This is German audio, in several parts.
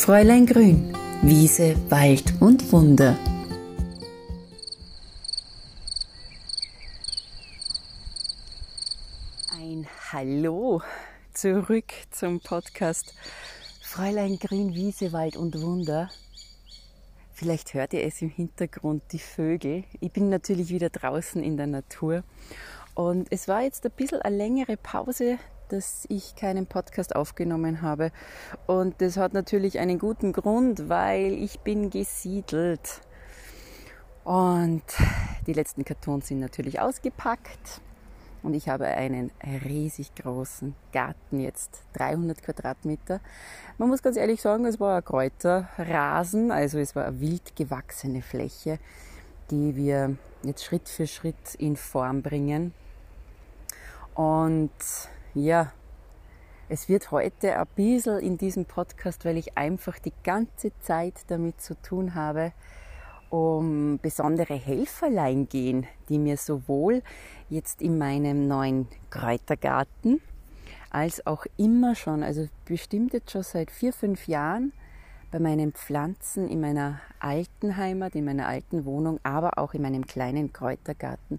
Fräulein Grün, Wiese, Wald und Wunder. Ein Hallo zurück zum Podcast Fräulein Grün, Wiese, Wald und Wunder. Vielleicht hört ihr es im Hintergrund, die Vögel. Ich bin natürlich wieder draußen in der Natur. Und es war jetzt ein bisschen eine längere Pause dass ich keinen Podcast aufgenommen habe. Und das hat natürlich einen guten Grund, weil ich bin gesiedelt. Und die letzten Kartons sind natürlich ausgepackt. Und ich habe einen riesig großen Garten jetzt, 300 Quadratmeter. Man muss ganz ehrlich sagen, es war ein Kräuterrasen, also es war eine wild gewachsene Fläche, die wir jetzt Schritt für Schritt in Form bringen. Und ja, es wird heute ein bisschen in diesem Podcast, weil ich einfach die ganze Zeit damit zu tun habe, um besondere Helferlein gehen, die mir sowohl jetzt in meinem neuen Kräutergarten als auch immer schon, also bestimmt jetzt schon seit vier, fünf Jahren bei meinen Pflanzen in meiner alten Heimat, in meiner alten Wohnung, aber auch in meinem kleinen Kräutergarten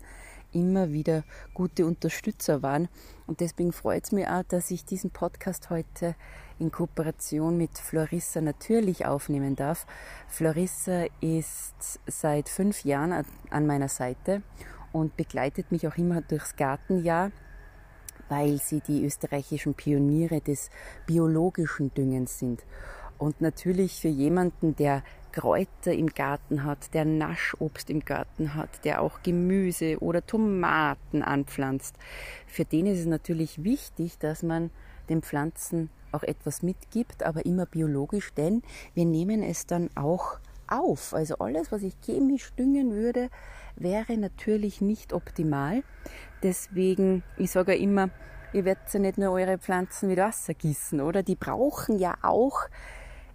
immer wieder gute Unterstützer waren. Und deswegen freut es mich auch, dass ich diesen Podcast heute in Kooperation mit Florissa natürlich aufnehmen darf. Florissa ist seit fünf Jahren an meiner Seite und begleitet mich auch immer durchs Gartenjahr, weil sie die österreichischen Pioniere des biologischen Düngens sind. Und natürlich für jemanden, der Kräuter im Garten hat, der Naschobst im Garten hat, der auch Gemüse oder Tomaten anpflanzt, für den ist es natürlich wichtig, dass man den Pflanzen auch etwas mitgibt, aber immer biologisch, denn wir nehmen es dann auch auf. Also alles, was ich chemisch düngen würde, wäre natürlich nicht optimal. Deswegen, ich sage ja immer, ihr werdet ja nicht nur eure Pflanzen mit Wasser gießen, oder? Die brauchen ja auch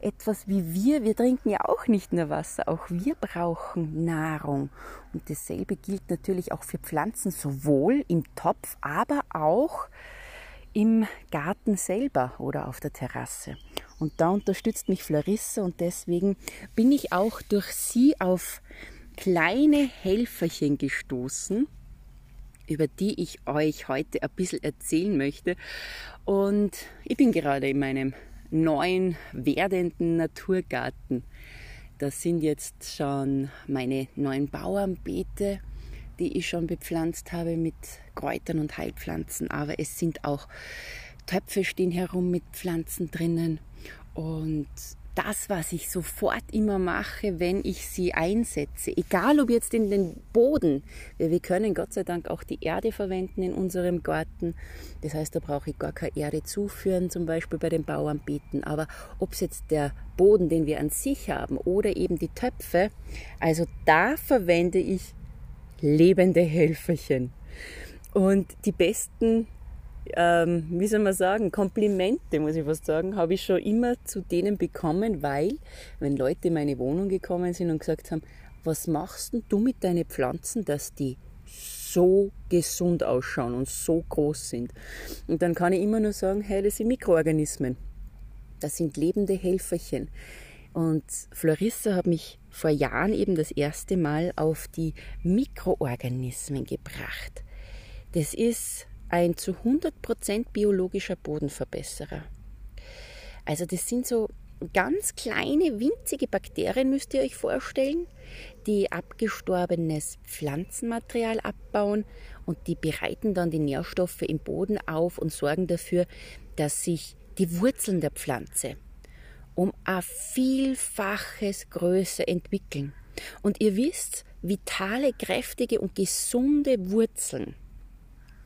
etwas wie wir. Wir trinken ja auch nicht nur Wasser, auch wir brauchen Nahrung. Und dasselbe gilt natürlich auch für Pflanzen, sowohl im Topf, aber auch im Garten selber oder auf der Terrasse. Und da unterstützt mich Florissa und deswegen bin ich auch durch sie auf kleine Helferchen gestoßen, über die ich euch heute ein bisschen erzählen möchte. Und ich bin gerade in meinem neuen werdenden Naturgarten. Das sind jetzt schon meine neuen Bauernbeete, die ich schon bepflanzt habe mit Kräutern und Heilpflanzen. Aber es sind auch Töpfe stehen herum mit Pflanzen drinnen und das, was ich sofort immer mache, wenn ich sie einsetze, egal ob jetzt in den Boden, wir können Gott sei Dank auch die Erde verwenden in unserem Garten. Das heißt, da brauche ich gar keine Erde zuführen, zum Beispiel bei den Bauernbeeten. Aber ob es jetzt der Boden, den wir an sich haben, oder eben die Töpfe, also da verwende ich lebende Helferchen. Und die besten ähm, wie soll man sagen, Komplimente, muss ich fast sagen, habe ich schon immer zu denen bekommen, weil, wenn Leute in meine Wohnung gekommen sind und gesagt haben, was machst denn du mit deinen Pflanzen, dass die so gesund ausschauen und so groß sind? Und dann kann ich immer nur sagen, hey, das sind Mikroorganismen. Das sind lebende Helferchen. Und Florissa hat mich vor Jahren eben das erste Mal auf die Mikroorganismen gebracht. Das ist ein zu 100% biologischer Bodenverbesserer. Also das sind so ganz kleine, winzige Bakterien, müsst ihr euch vorstellen, die abgestorbenes Pflanzenmaterial abbauen und die bereiten dann die Nährstoffe im Boden auf und sorgen dafür, dass sich die Wurzeln der Pflanze um ein Vielfaches größer entwickeln. Und ihr wisst, vitale, kräftige und gesunde Wurzeln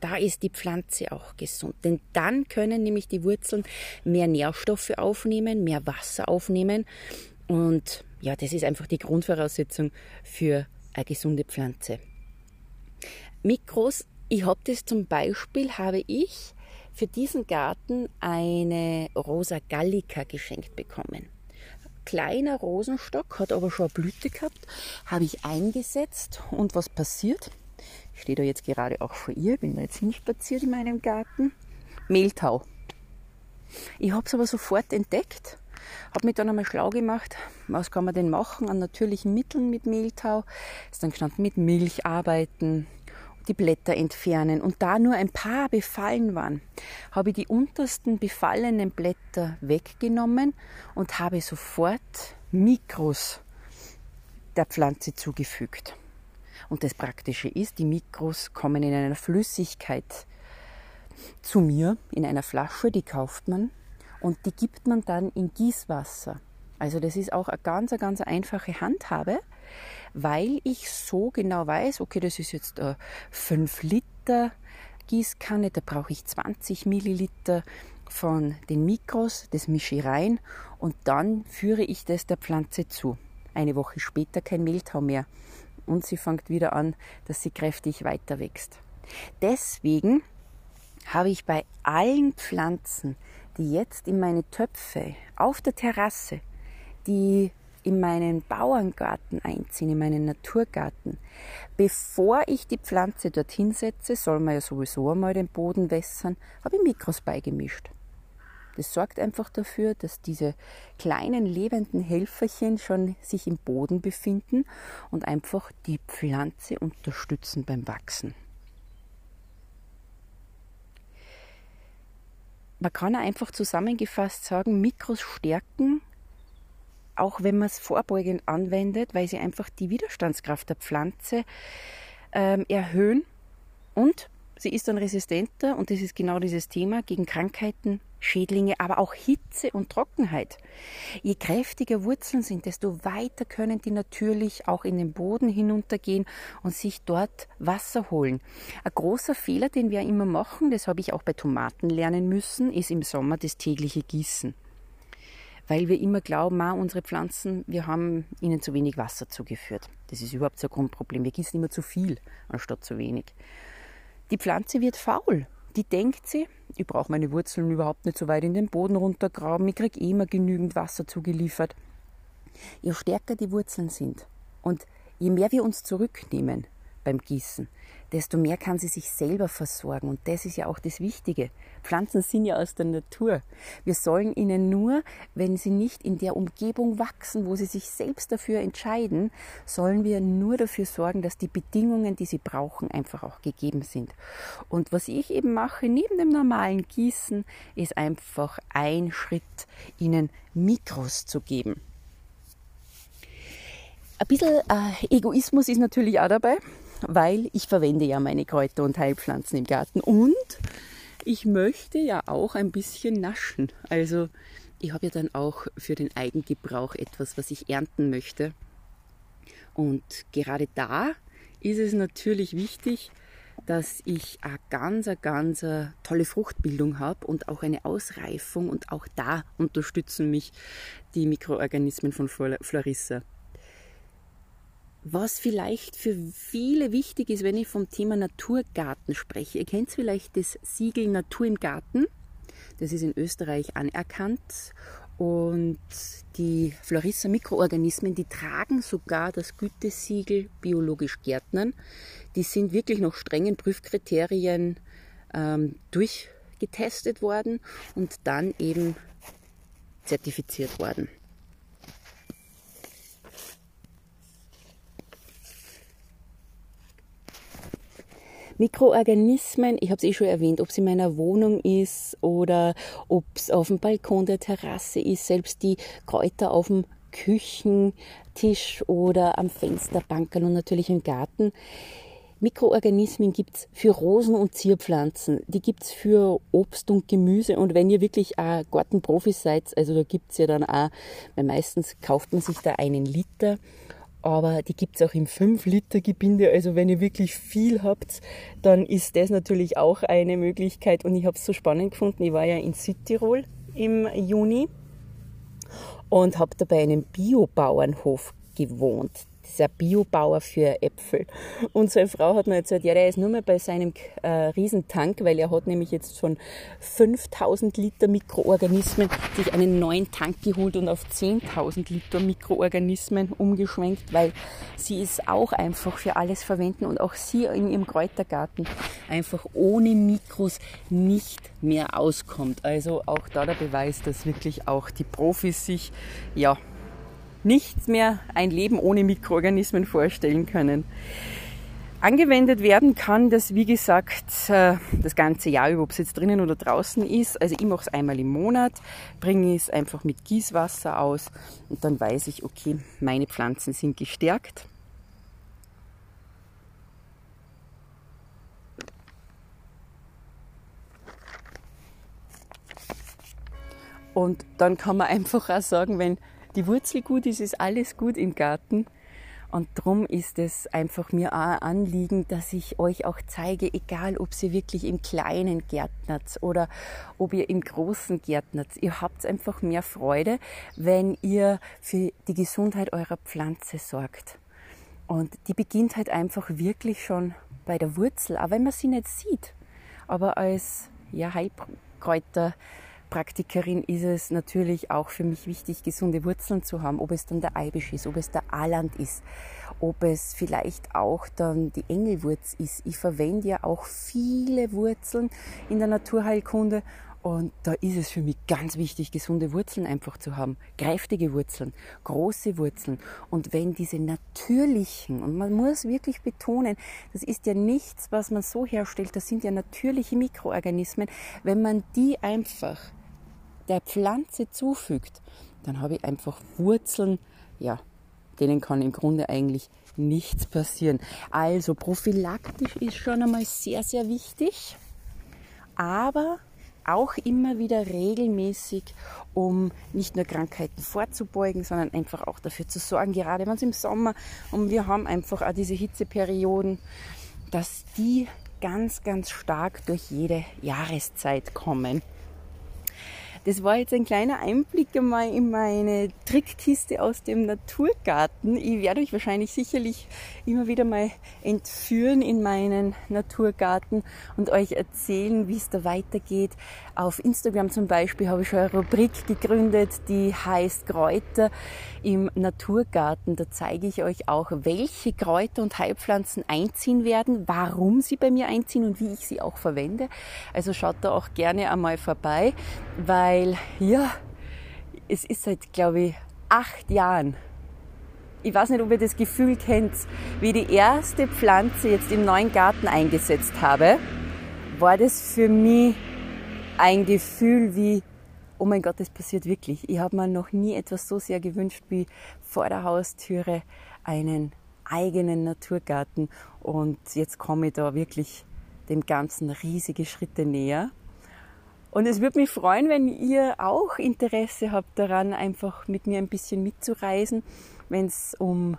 da ist die Pflanze auch gesund. Denn dann können nämlich die Wurzeln mehr Nährstoffe aufnehmen, mehr Wasser aufnehmen. Und ja, das ist einfach die Grundvoraussetzung für eine gesunde Pflanze. Mikros, ich habe das zum Beispiel, habe ich für diesen Garten eine Rosa Gallica geschenkt bekommen. Kleiner Rosenstock, hat aber schon eine Blüte gehabt, habe ich eingesetzt und was passiert? Ich stehe da jetzt gerade auch vor ihr, bin da jetzt hinspaziert in meinem Garten. Mehltau. Ich habe es aber sofort entdeckt Habe mich dann einmal schlau gemacht, was kann man denn machen an natürlichen Mitteln mit Mehltau. Ist dann gestanden mit Milch arbeiten, die Blätter entfernen und da nur ein paar befallen waren, habe ich die untersten befallenen Blätter weggenommen und habe sofort Mikros der Pflanze zugefügt. Und das Praktische ist, die Mikros kommen in einer Flüssigkeit zu mir, in einer Flasche, die kauft man und die gibt man dann in Gießwasser. Also das ist auch eine ganz, ganz einfache Handhabe, weil ich so genau weiß, okay, das ist jetzt eine 5 Liter Gießkanne, da brauche ich 20 Milliliter von den Mikros, das mische ich rein und dann führe ich das der Pflanze zu. Eine Woche später kein Mehltau mehr und sie fängt wieder an, dass sie kräftig weiter wächst. Deswegen habe ich bei allen Pflanzen, die jetzt in meine Töpfe auf der Terrasse, die in meinen Bauerngarten einziehen, in meinen Naturgarten. Bevor ich die Pflanze dorthin setze, soll man ja sowieso einmal den Boden wässern, habe ich Mikros beigemischt. Das sorgt einfach dafür, dass diese kleinen lebenden Helferchen schon sich im Boden befinden und einfach die Pflanze unterstützen beim Wachsen. Man kann einfach zusammengefasst sagen, Mikros stärken auch wenn man es vorbeugend anwendet, weil sie einfach die Widerstandskraft der Pflanze ähm, erhöhen und sie ist dann resistenter und das ist genau dieses Thema gegen Krankheiten, Schädlinge, aber auch Hitze und Trockenheit. Je kräftiger Wurzeln sind, desto weiter können die natürlich auch in den Boden hinuntergehen und sich dort Wasser holen. Ein großer Fehler, den wir immer machen, das habe ich auch bei Tomaten lernen müssen, ist im Sommer das tägliche Gießen weil wir immer glauben, ah, unsere Pflanzen, wir haben ihnen zu wenig Wasser zugeführt. Das ist überhaupt so ein Grundproblem. Wir gießen immer zu viel anstatt zu wenig. Die Pflanze wird faul. Die denkt sie, ich brauche meine Wurzeln überhaupt nicht so weit in den Boden runtergraben, ich kriege eh immer genügend Wasser zugeliefert. Je stärker die Wurzeln sind und je mehr wir uns zurücknehmen beim Gießen, desto mehr kann sie sich selber versorgen. Und das ist ja auch das Wichtige. Pflanzen sind ja aus der Natur. Wir sollen ihnen nur, wenn sie nicht in der Umgebung wachsen, wo sie sich selbst dafür entscheiden, sollen wir nur dafür sorgen, dass die Bedingungen, die sie brauchen, einfach auch gegeben sind. Und was ich eben mache, neben dem normalen Gießen, ist einfach ein Schritt, ihnen Mikros zu geben. Ein bisschen äh, Egoismus ist natürlich auch dabei weil ich verwende ja meine Kräuter und Heilpflanzen im Garten und ich möchte ja auch ein bisschen naschen. Also ich habe ja dann auch für den Eigengebrauch etwas, was ich ernten möchte. Und gerade da ist es natürlich wichtig, dass ich eine ganz, eine ganz tolle Fruchtbildung habe und auch eine Ausreifung und auch da unterstützen mich die Mikroorganismen von Florissa. Was vielleicht für viele wichtig ist, wenn ich vom Thema Naturgarten spreche. Ihr kennt vielleicht das Siegel Natur im Garten. Das ist in Österreich anerkannt. Und die Florissa Mikroorganismen, die tragen sogar das Gütesiegel biologisch Gärtnern. Die sind wirklich nach strengen Prüfkriterien ähm, durchgetestet worden und dann eben zertifiziert worden. Mikroorganismen, ich habe es eh schon erwähnt, ob es in meiner Wohnung ist oder ob es auf dem Balkon der Terrasse ist, selbst die Kräuter auf dem Küchentisch oder am Fensterbankerl und natürlich im Garten. Mikroorganismen gibt es für Rosen- und Zierpflanzen, die gibt es für Obst und Gemüse. Und wenn ihr wirklich auch Gartenprofis seid, also da gibt es ja dann auch, weil meistens kauft man sich da einen Liter aber die gibt es auch im 5-Liter-Gebinde. Also wenn ihr wirklich viel habt, dann ist das natürlich auch eine Möglichkeit. Und ich habe es so spannend gefunden. Ich war ja in Südtirol im Juni und habe da bei einem Biobauernhof gewohnt. Ein Biobauer für Äpfel. Und seine Frau hat mir erzählt, ja, der ist nur mehr bei seinem äh, Riesentank, weil er hat nämlich jetzt von 5000 Liter Mikroorganismen sich einen neuen Tank geholt und auf 10.000 Liter Mikroorganismen umgeschwenkt, weil sie es auch einfach für alles verwenden und auch sie in ihrem Kräutergarten einfach ohne Mikros nicht mehr auskommt. Also auch da der Beweis, dass wirklich auch die Profis sich ja nichts mehr ein Leben ohne Mikroorganismen vorstellen können. Angewendet werden kann das, wie gesagt, äh, das ganze Jahr über, ob es jetzt drinnen oder draußen ist. Also ich mache es einmal im Monat, bringe es einfach mit Gießwasser aus und dann weiß ich, okay, meine Pflanzen sind gestärkt. Und dann kann man einfach auch sagen, wenn die Wurzel gut ist, ist alles gut im Garten. Und darum ist es einfach mir auch ein Anliegen, dass ich euch auch zeige, egal ob ihr wirklich im kleinen gärtnert oder ob ihr im großen gärtnert, ihr habt einfach mehr Freude, wenn ihr für die Gesundheit eurer Pflanze sorgt. Und die beginnt halt einfach wirklich schon bei der Wurzel, auch wenn man sie nicht sieht. Aber als ja, Heilkräuter Praktikerin ist es natürlich auch für mich wichtig, gesunde Wurzeln zu haben, ob es dann der Eibisch ist, ob es der Aland ist, ob es vielleicht auch dann die Engelwurz ist. Ich verwende ja auch viele Wurzeln in der Naturheilkunde und da ist es für mich ganz wichtig, gesunde Wurzeln einfach zu haben. Kräftige Wurzeln, große Wurzeln. Und wenn diese natürlichen, und man muss wirklich betonen, das ist ja nichts, was man so herstellt, das sind ja natürliche Mikroorganismen, wenn man die einfach der Pflanze zufügt, dann habe ich einfach Wurzeln, ja, denen kann im Grunde eigentlich nichts passieren. Also prophylaktisch ist schon einmal sehr, sehr wichtig, aber auch immer wieder regelmäßig, um nicht nur Krankheiten vorzubeugen, sondern einfach auch dafür zu sorgen, gerade wenn es im Sommer und wir haben einfach auch diese Hitzeperioden, dass die ganz, ganz stark durch jede Jahreszeit kommen. Das war jetzt ein kleiner Einblick einmal in meine Trickkiste aus dem Naturgarten. Ich werde euch wahrscheinlich sicherlich immer wieder mal entführen in meinen Naturgarten und euch erzählen, wie es da weitergeht. Auf Instagram zum Beispiel habe ich schon eine Rubrik gegründet, die heißt Kräuter im Naturgarten. Da zeige ich euch auch, welche Kräuter und Heilpflanzen einziehen werden, warum sie bei mir einziehen und wie ich sie auch verwende. Also schaut da auch gerne einmal vorbei, weil weil ja, es ist seit, glaube ich, acht Jahren. Ich weiß nicht, ob ihr das Gefühl kennt, wie ich die erste Pflanze jetzt im neuen Garten eingesetzt habe, war das für mich ein Gefühl wie, oh mein Gott, das passiert wirklich. Ich habe mir noch nie etwas so sehr gewünscht wie vor der Haustüre einen eigenen Naturgarten. Und jetzt komme ich da wirklich dem Ganzen riesige Schritte näher. Und es würde mich freuen, wenn ihr auch Interesse habt daran, einfach mit mir ein bisschen mitzureisen, wenn es um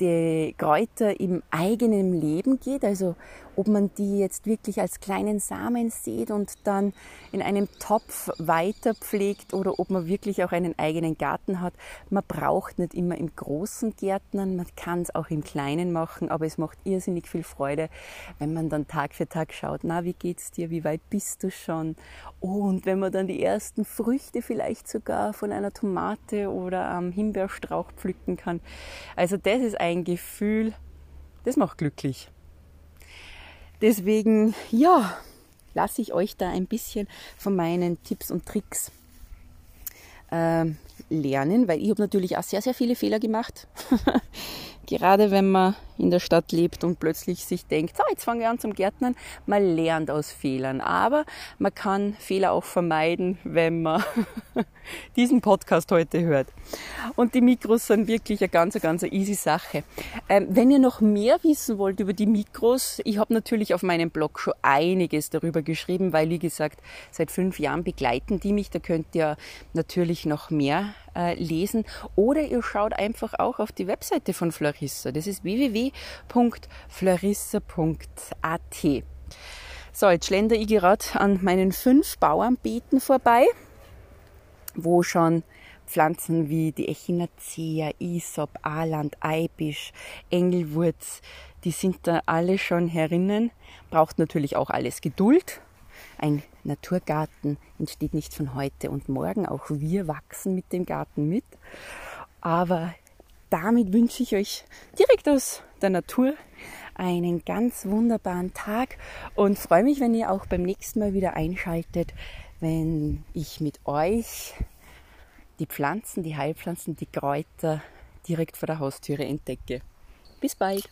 die Kräuter im eigenen Leben geht, also ob man die jetzt wirklich als kleinen Samen sieht und dann in einem Topf weiter pflegt oder ob man wirklich auch einen eigenen Garten hat. Man braucht nicht immer im großen Gärtnern, man kann es auch im kleinen machen, aber es macht irrsinnig viel Freude, wenn man dann Tag für Tag schaut, na, wie geht's dir, wie weit bist du schon? Und wenn man dann die ersten Früchte vielleicht sogar von einer Tomate oder am Himbeerstrauch pflücken kann. Also das ist ein Gefühl, das macht glücklich. Deswegen, ja, lasse ich euch da ein bisschen von meinen Tipps und Tricks äh, lernen, weil ich habe natürlich auch sehr, sehr viele Fehler gemacht. Gerade wenn man in der Stadt lebt und plötzlich sich denkt, so, jetzt fange ich an zum Gärtnern, man lernt aus Fehlern. Aber man kann Fehler auch vermeiden, wenn man diesen Podcast heute hört. Und die Mikros sind wirklich eine ganz, ganz easy Sache. Ähm, wenn ihr noch mehr wissen wollt über die Mikros, ich habe natürlich auf meinem Blog schon einiges darüber geschrieben, weil, wie gesagt, seit fünf Jahren begleiten die mich. Da könnt ihr natürlich noch mehr äh, lesen. Oder ihr schaut einfach auch auf die Webseite von Florissa. Das ist www.florissa.at. So, jetzt schlender ich gerade an meinen fünf Bauernbeeten vorbei, wo schon Pflanzen wie die Echinacea, Isop, Aland, Eibisch, Engelwurz, die sind da alle schon herinnen. Braucht natürlich auch alles Geduld. Ein Naturgarten entsteht nicht von heute und morgen. Auch wir wachsen mit dem Garten mit. Aber damit wünsche ich euch direkt aus der Natur einen ganz wunderbaren Tag und freue mich, wenn ihr auch beim nächsten Mal wieder einschaltet, wenn ich mit euch die Pflanzen, die Heilpflanzen, die Kräuter direkt vor der Haustüre entdecke. Bis bald!